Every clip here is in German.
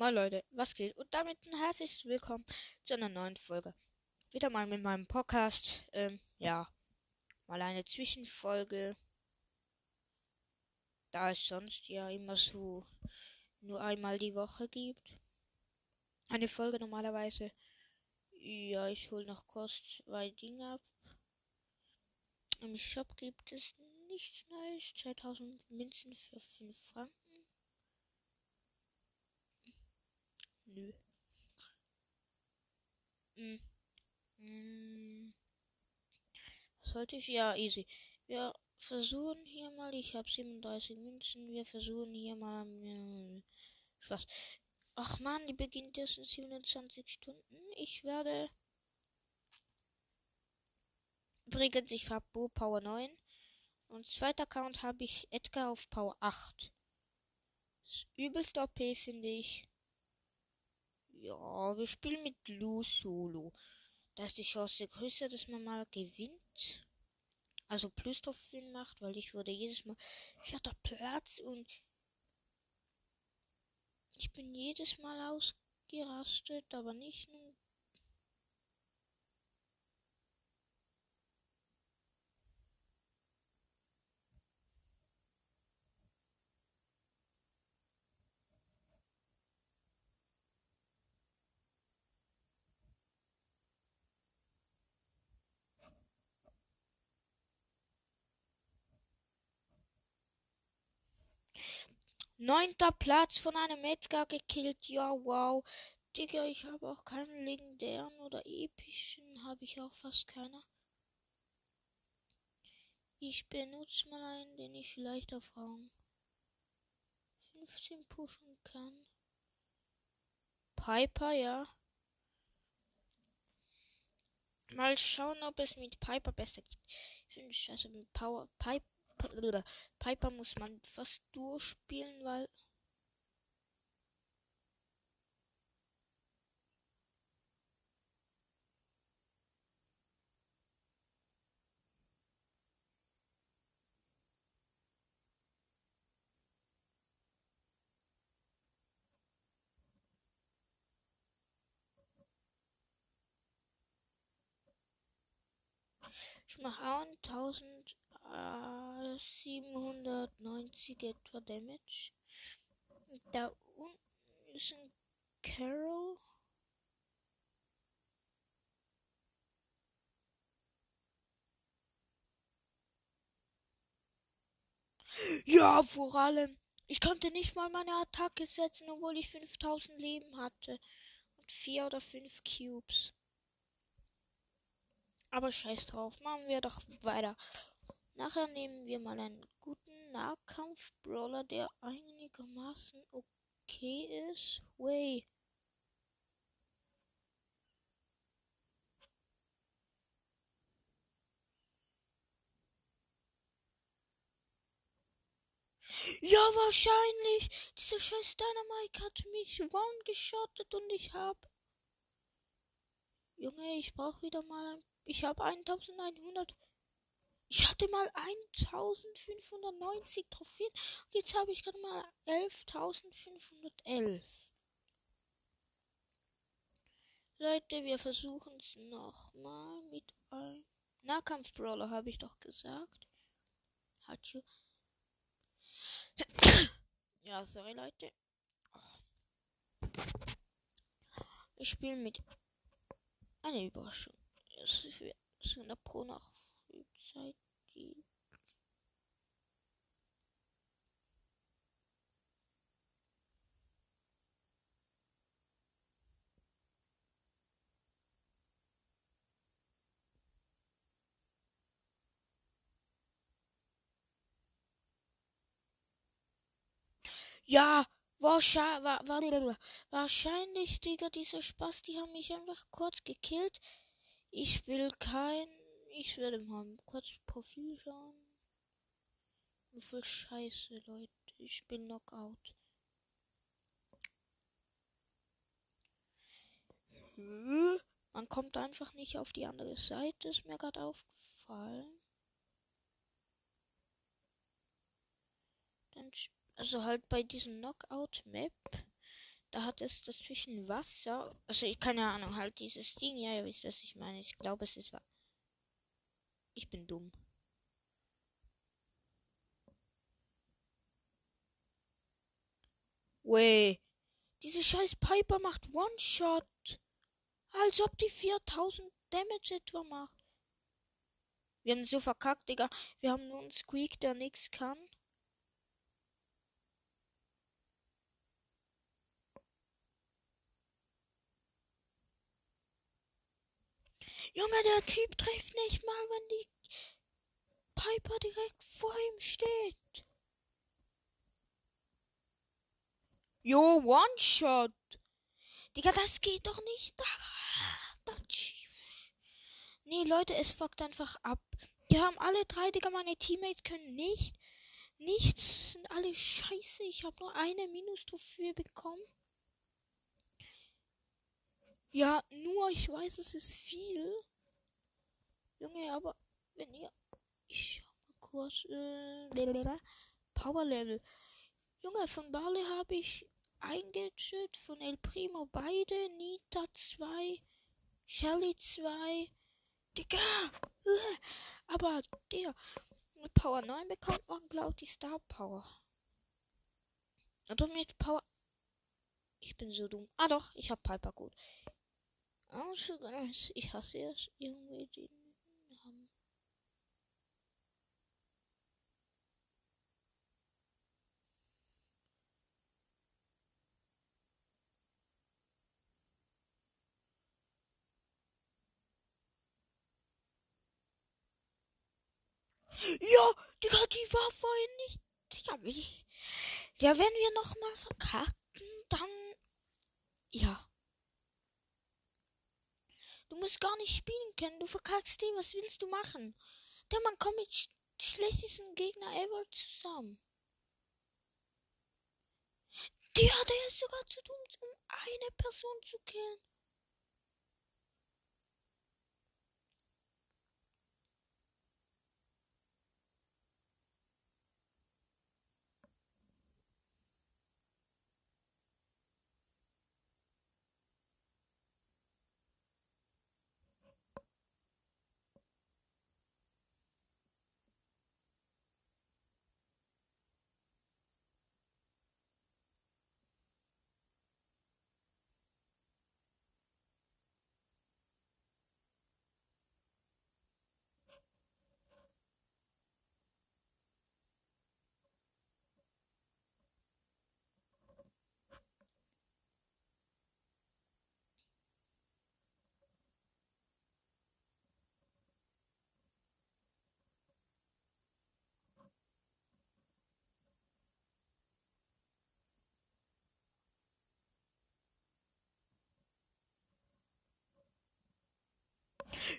Moin Leute, was geht? Und damit ein herzliches Willkommen zu einer neuen Folge. Wieder mal mit meinem Podcast. Ähm, ja, mal eine Zwischenfolge. Da es sonst ja immer so nur einmal die Woche gibt. Eine Folge normalerweise. Ja, ich hole noch kurz zwei Dinge ab. Im Shop gibt es nichts Neues. 2000 Münzen für 5 Franken. Nö. Hm. Hm. Was wollte ich? Ja, easy. Wir versuchen hier mal. Ich habe 37 Münzen. Wir versuchen hier mal. Äh, Spaß. Ach man, die beginnt erst in 27 Stunden. Ich werde. Übrigens, ich habe Bo Power 9. Und zweiter Account habe ich Edgar auf Power 8. Das übelste OP finde ich. Ja, wir spielen mit Lu Solo. Da ist die Chance größer, dass man mal gewinnt. Also plus drauf macht, weil ich wurde jedes Mal vierter Platz und ich bin jedes Mal ausgerastet, aber nicht nur Neunter Platz von einem Edgar gekillt. Ja, wow. Digga, ich habe auch keinen legendären oder epischen. Habe ich auch fast keiner. Ich benutze mal einen, den ich vielleicht auf Rang 15 pushen kann. Piper, ja. Mal schauen, ob es mit Piper besser geht. Ich finde es scheiße mit Power. Piper Piper muss man fast durchspielen, weil. Ich mache 1000 äh, 790 etwa Damage. Da unten ist ein Carol. Ja, vor allem. Ich konnte nicht mal meine Attacke setzen, obwohl ich 5000 Leben hatte. Und 4 oder 5 Cubes. Aber scheiß drauf, machen wir doch weiter. Nachher nehmen wir mal einen guten Nahkampf-Brawler, der einigermaßen okay ist. Way. Ja, wahrscheinlich. Diese scheiß Dynamite hat mich one geschottet und ich hab. Junge, ich brauche wieder mal ein. Ich habe 1100. Ich hatte mal 1590 Trophäen und jetzt habe ich gerade mal 11.511. Leute, wir versuchen es nochmal mit einem Nahkampf-Brawler, habe ich doch gesagt. Hatschu. ja, sorry, Leute. Ich spiele mit einer Überraschung. Es ist 100 Pro nach Zeit gibt. Ja, wahrscheinlich, wahrscheinlich, Digga, dieser Spaß, die haben mich einfach kurz gekillt. Ich will kein ich werde mal kurz Profil schauen. Wie Scheiße, Leute. Ich bin Knockout. Man kommt einfach nicht auf die andere Seite, ist mir gerade aufgefallen. Also halt bei diesem Knockout-Map, Da hat es dazwischen Wasser. Also ich keine Ahnung, halt dieses Ding. Ja, ihr wisst, was ich meine. Ich glaube, es ist. Ich bin dumm. Weh. Diese scheiß Piper macht One-Shot. Als ob die 4000 Damage etwa macht. Wir haben so verkackt, Digga. Wir haben nur einen Squeak, der nichts kann. Junge, der Typ trifft nicht mal, wenn die Piper direkt vor ihm steht. Jo, One-Shot. Digga, das geht doch nicht. Da, da. Nee, Leute, es fuckt einfach ab. Wir haben alle drei, Digga, meine Teammates können nicht. Nichts, sind alle scheiße. Ich habe nur eine Minus-Trophäe bekommen. Ja, nur, ich weiß, es ist viel. Junge, aber wenn ihr. Ich schau mal kurz. Äh, Power Level. Junge, von Barley habe ich eingeschüttet, von El Primo beide, Nita 2, Shelly 2. Digga! Aber der mit Power 9 bekommt man, glaube ich, die Star Power. Oder mit Power. Ich bin so dumm. Ah doch, ich hab Piper gut. Also, ich hasse es irgendwie den Namen. Ja, Digga, die war vorhin nicht. Digga, wie. Ja, wenn wir nochmal verkacken, dann. Ja. Du musst gar nicht spielen können. Du verkackst den. Was willst du machen? Der Mann kommt mit sch schlechtesten Gegner ever zusammen. Der, der ist sogar zu dumm, um eine Person zu killen.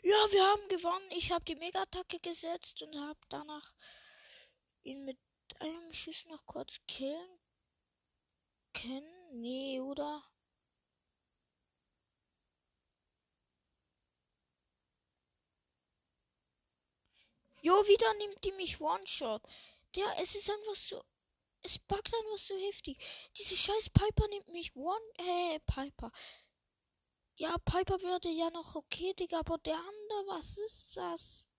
Ja, wir haben gewonnen. Ich habe die Mega-Attacke gesetzt und habe danach ihn mit einem Schuss noch kurz killen können. Nee, oder? Jo, wieder nimmt die mich One-Shot. Der, es ist einfach so. Es packt einfach so heftig. Diese scheiß Piper nimmt mich One. Äh, Piper. Ja, Piper würde ja noch okay, Digga, aber der andere, was ist das?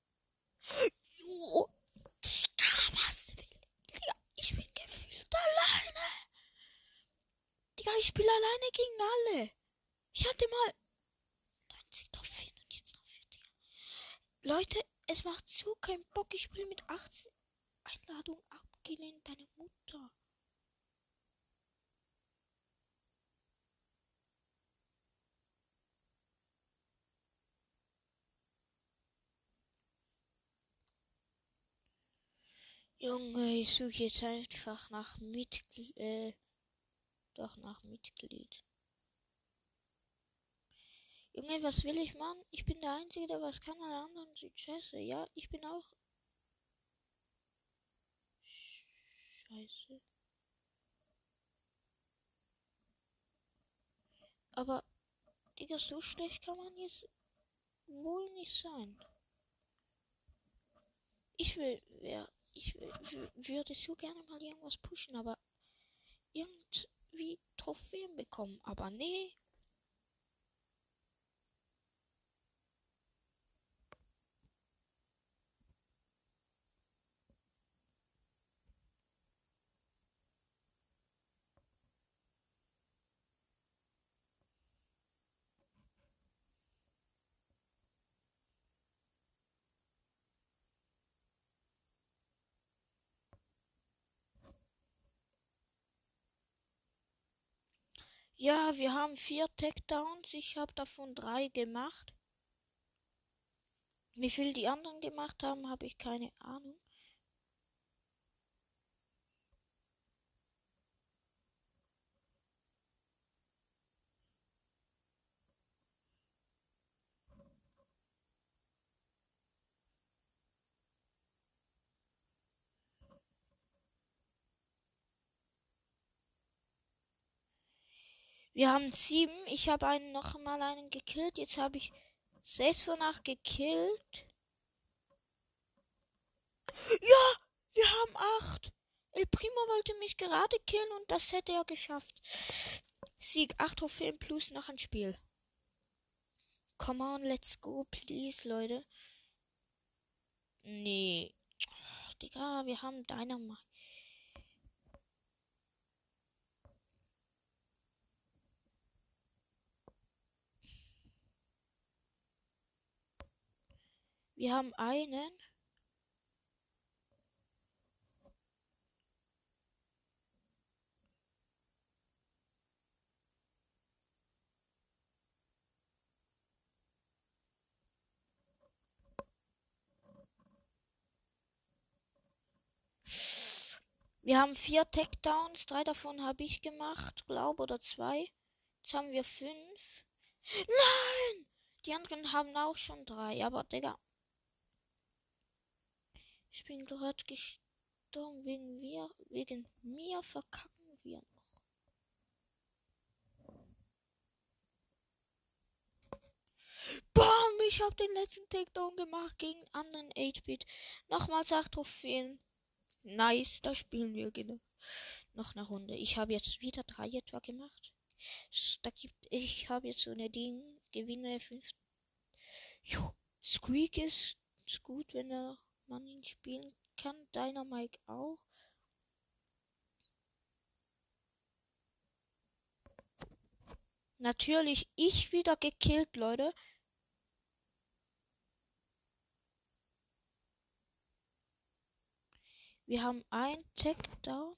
Jo, Digga, was will? Digga, ich bin gefühlt alleine. Digga, ich spiele alleine gegen alle. Ich hatte mal 90 Trophäen und jetzt noch 4, Digga. Leute, es macht so keinen Bock. Ich spiele mit 18 Einladungen abgelehnt, deine Mutter. Junge, ich suche jetzt einfach nach Mitglied. Äh, doch nach Mitglied. Junge, was will ich, Mann? Ich bin der Einzige, der was kann, alle anderen sind scheiße. Ja, ich bin auch. Scheiße. Aber, Digga, so schlecht kann man jetzt wohl nicht sein. Ich will, wer ich würde so gerne mal irgendwas pushen, aber irgendwie Trophäen bekommen. Aber nee. Ja, wir haben vier Takedowns. Ich habe davon drei gemacht. Wie viel die anderen gemacht haben, habe ich keine Ahnung. Wir haben sieben. Ich habe einen noch mal einen gekillt. Jetzt habe ich sechs von acht gekillt. Ja, wir haben acht. El Primo wollte mich gerade killen und das hätte er geschafft. Sieg 8 Trophäen plus noch ein Spiel. Come on, let's go, please, Leute. Nee. Digga, wir haben Dynamite. Wir haben einen. Wir haben vier Takedowns, drei davon habe ich gemacht, glaube oder zwei. Jetzt haben wir fünf. Nein! Die anderen haben auch schon drei, aber Digga. Ich bin gerade gestorben wegen mir. Wegen mir verkacken wir noch. Bam! Ich habe den letzten Takedown gemacht gegen anderen 8-Bit. Nochmal 8 Trophäen. Nice, da spielen wir genau. Noch eine Runde. Ich habe jetzt wieder drei etwa gemacht. Da gibt ich habe jetzt so eine Ding. Gewinne 5. Jo, Squeak ist, ist gut, wenn er man ihn spielen kann. Dynamite auch. Natürlich ich wieder gekillt, Leute. Wir haben ein Takedown.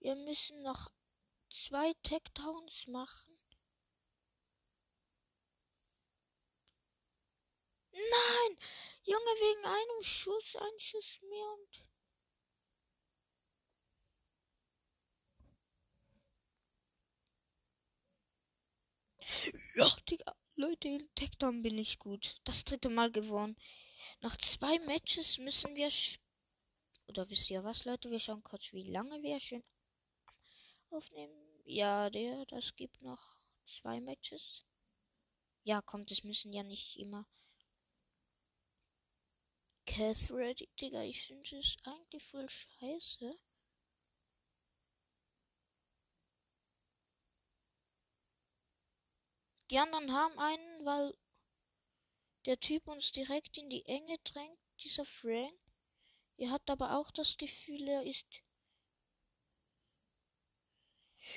Wir müssen noch zwei Tech-Towns machen. Nein! Junge, wegen einem Schuss, ein Schuss mehr und. Ja, Digga. Leute, in Takedown bin ich gut. Das dritte Mal gewonnen. Nach zwei Matches müssen wir. Oder wisst ihr was, Leute? Wir schauen kurz, wie lange wir schon aufnehmen? Ja, der, das gibt noch zwei Matches. Ja, kommt, es müssen ja nicht immer. Catherine, Digga, ich finde es eigentlich voll scheiße. Die anderen haben einen, weil der Typ uns direkt in die Enge drängt, dieser Frank. Er hat aber auch das Gefühl, er ist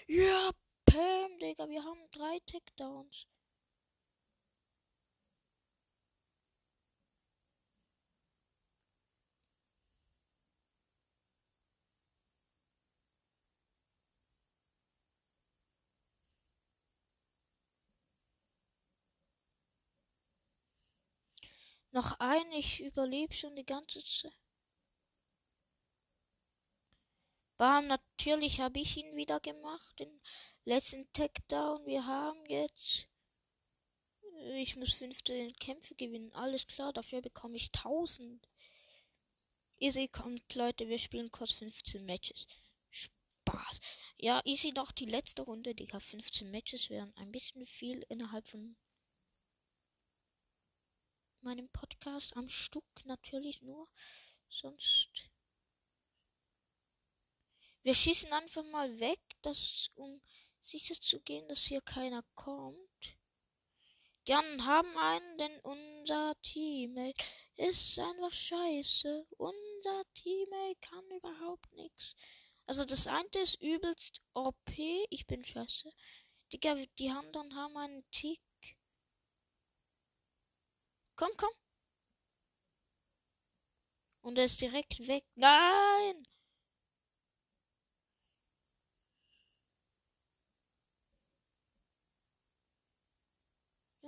ja, Pam, Digga, wir haben drei Takedowns. Noch ein, ich überlebe schon die ganze Zeit. Bam, natürlich habe ich ihn wieder gemacht. Den letzten Takedown. Wir haben jetzt. Ich muss 15 Kämpfe gewinnen. Alles klar, dafür bekomme ich 1000. Easy kommt, Leute, wir spielen kurz 15 Matches. Spaß. Ja, easy noch die letzte Runde, Digga. 15 Matches wären ein bisschen viel innerhalb von meinem Podcast. Am Stück natürlich nur. Sonst wir schießen einfach mal weg, dass, um sicher zu gehen, dass hier keiner kommt. Die anderen haben einen, denn unser Teammate ist einfach scheiße. Unser Teammate kann überhaupt nichts. Also das eine ist übelst OP, ich bin scheiße. Digga, die anderen haben einen Tick. Komm, komm. Und er ist direkt weg. Nein!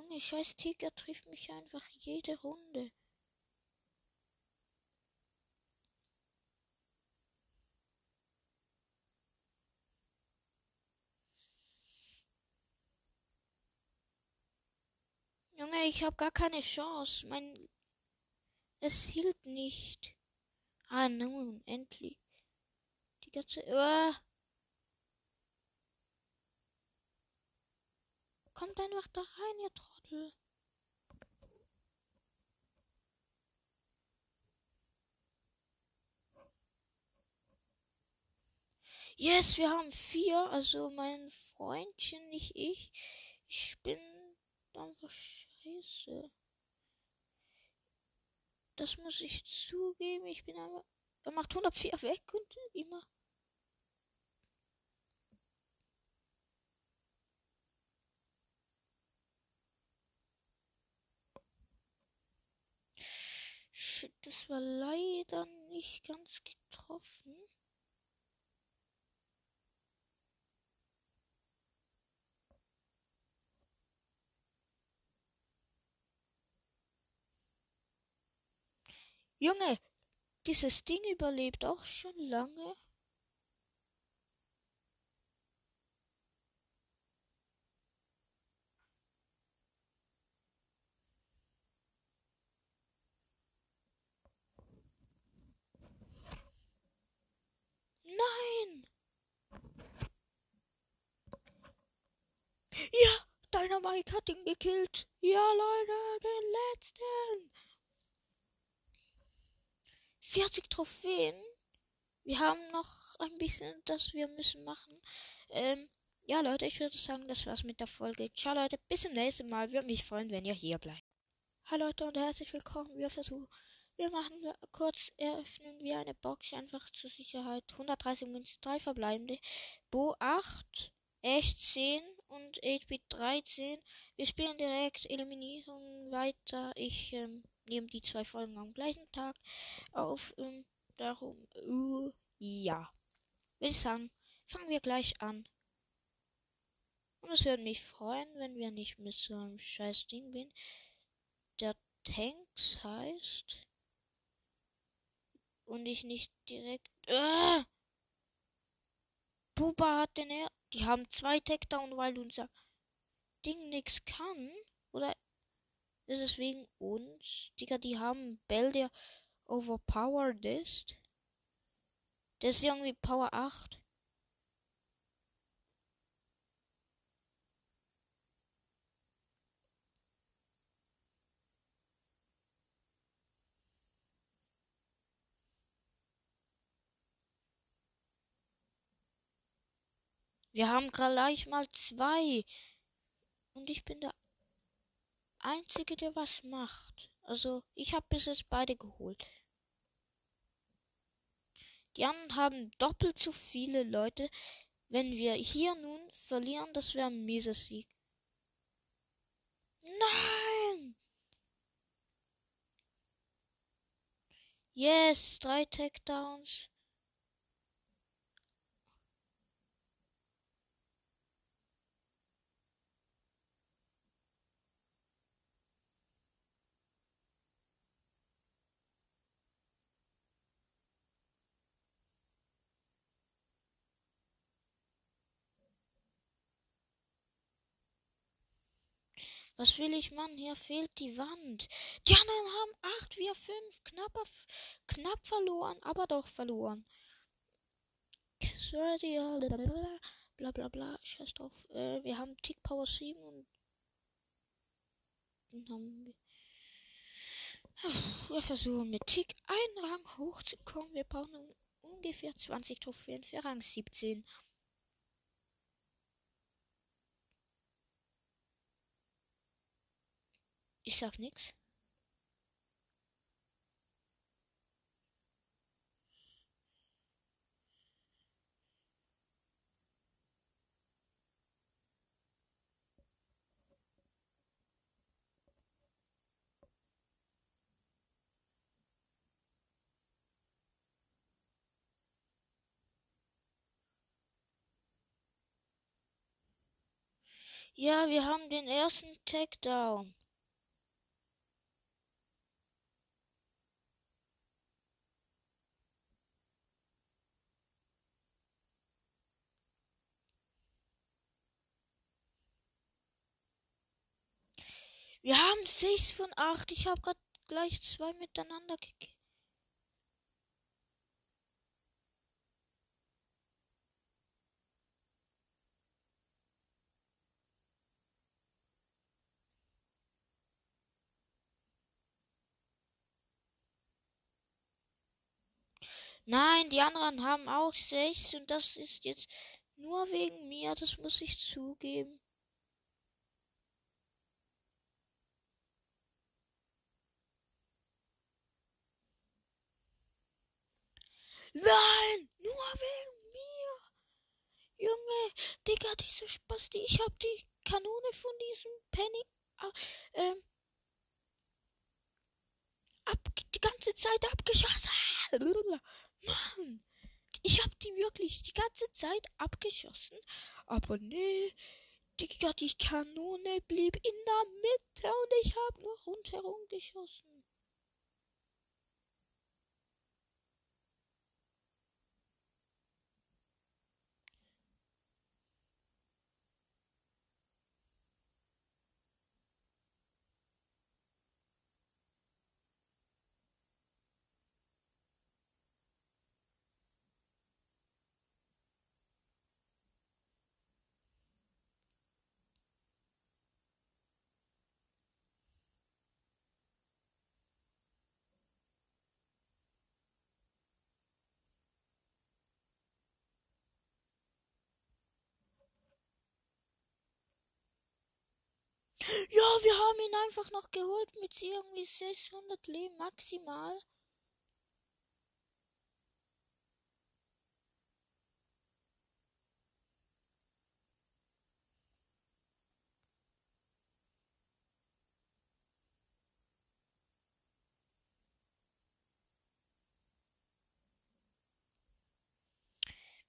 Junge, scheiß Tiger trifft mich einfach jede Runde. Junge, ich habe gar keine Chance. Mein es hielt nicht. Ah, nun, endlich. Die ganze. Uh. Kommt einfach da rein, ihr Trottel. Yes, wir haben vier. Also mein Freundchen, nicht ich. Ich bin einfach scheiße. Das muss ich zugeben. Ich bin aber. Er macht 104 weg und immer. Shit, das war leider nicht ganz getroffen. Junge, dieses Ding überlebt auch schon lange. Nein! Ja, Dynamite hat ihn gekillt. Ja, Leute, den letzten. 40 Trophäen. Wir haben noch ein bisschen, das wir müssen machen. Ähm, ja, Leute, ich würde sagen, das war's mit der Folge. Ciao, Leute, bis zum nächsten Mal. Würde mich freuen, wenn ihr hier bleibt. Hallo, Leute, und herzlich willkommen. Wir versuchen, wir machen kurz, eröffnen wir eine Box einfach zur Sicherheit. 130 Münzen, 3 verbleibende. Bo 8, Echt 10 und 8-Bit 13. Wir spielen direkt Eliminierung weiter. Ich, ähm, nehmen die zwei Folgen am gleichen Tag auf. Ähm, darum, uh, ja. Ich sagen, fangen wir gleich an. Und es würde mich freuen, wenn wir nicht mit so einem scheiß Ding bin. Der Tanks heißt. Und ich nicht direkt. Uh, Buba hat den er. Die haben zwei Takedown, weil unser Ding nichts kann. Oder ist es wegen uns? Digga, die haben Bell, der overpowered ist. Der ist irgendwie Power 8. Wir haben gleich mal zwei. Und ich bin der Einzige, der was macht. Also, ich habe bis jetzt beide geholt. Die anderen haben doppelt so viele Leute. Wenn wir hier nun verlieren, das wäre ein mieser Sieg. Nein! Yes, drei Takedowns. Was will ich, Mann? Hier fehlt die Wand. Die anderen haben acht, wir fünf. Knapp, knapp verloren, aber doch verloren. Bla bla bla. Scheiß drauf. Äh, wir haben Tick Power 7 und dann haben wir. Wir versuchen mit Tick einen Rang hochzukommen. Wir brauchen ungefähr 20 Trophäen für Rang 17. Ich sag nix. Ja, wir haben den ersten Takedown. Wir haben sechs von acht. Ich habe gerade gleich zwei miteinander gekillt. Nein, die anderen haben auch sechs und das ist jetzt nur wegen mir, das muss ich zugeben. Nein, nur wegen mir. Junge, Digga, diese Spasti, ich hab die Kanone von diesem Penny äh, ähm, ab, die ganze Zeit abgeschossen. Mann, ich hab die wirklich die ganze Zeit abgeschossen. Aber nee, Digga, die Kanone blieb in der Mitte und ich hab nur rundherum geschossen. Ja, wir haben ihn einfach noch geholt mit irgendwie 600 Leben maximal.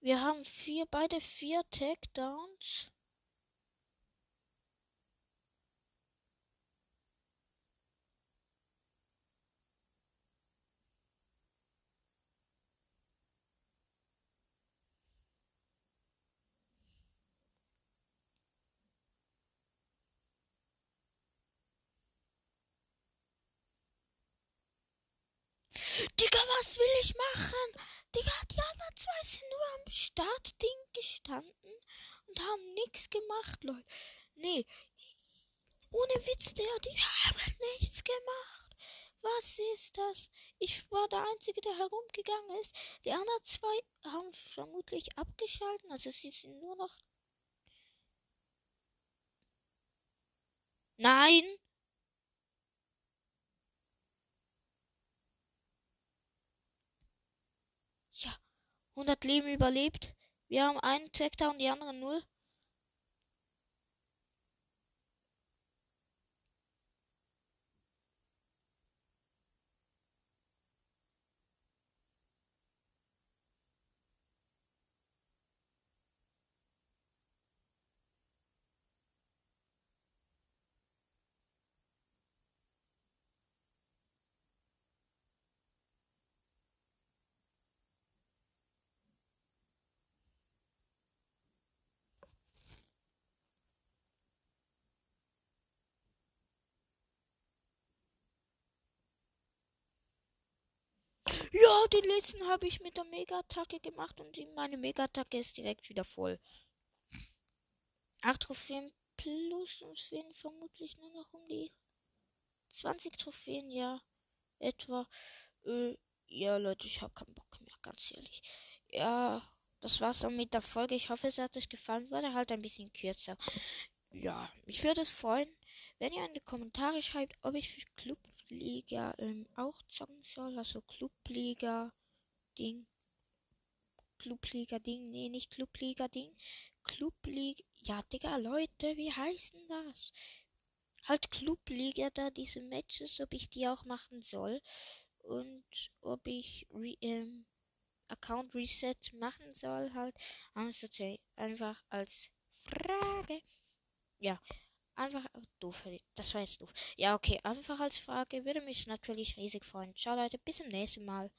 Wir haben vier, beide vier Takedowns. Digga, will ich machen? Digga, die anderen zwei sind nur am Startding gestanden und haben nichts gemacht, Leute. Nee, ohne Witz, der, die haben nichts gemacht. Was ist das? Ich war der Einzige, der herumgegangen ist. Die anderen zwei haben vermutlich abgeschalten. Also sie sind nur noch. Nein! Ja, 100 Leben überlebt. Wir haben einen Takedown, die anderen null. Ja, den letzten habe ich mit der Mega-Attacke gemacht und meine Mega-Attacke ist direkt wieder voll. Acht Trophäen plus und es fehlen vermutlich nur noch um die 20 Trophäen, ja, etwa. Äh, ja, Leute, ich habe keinen Bock mehr, ganz ehrlich. Ja, das war's dann mit der Folge. Ich hoffe, es hat euch gefallen. Wurde halt ein bisschen kürzer. Ja, mich würde es freuen, wenn ihr in die Kommentare schreibt, ob ich für Clubliga ähm, auch zocken soll. Also Clubliga Ding. Clubliga Ding. Nee, nicht Clubliga Ding. Clubliga. Ja, Digga, Leute, wie heißt denn das? Halt Clubliga da, diese Matches, ob ich die auch machen soll. Und ob ich ähm, Account Reset machen soll, halt. Einfach als Frage. Ja, einfach doof. Das war jetzt doof. Ja, okay, einfach als Frage. Würde mich natürlich riesig freuen. Ciao, Leute, bis zum nächsten Mal.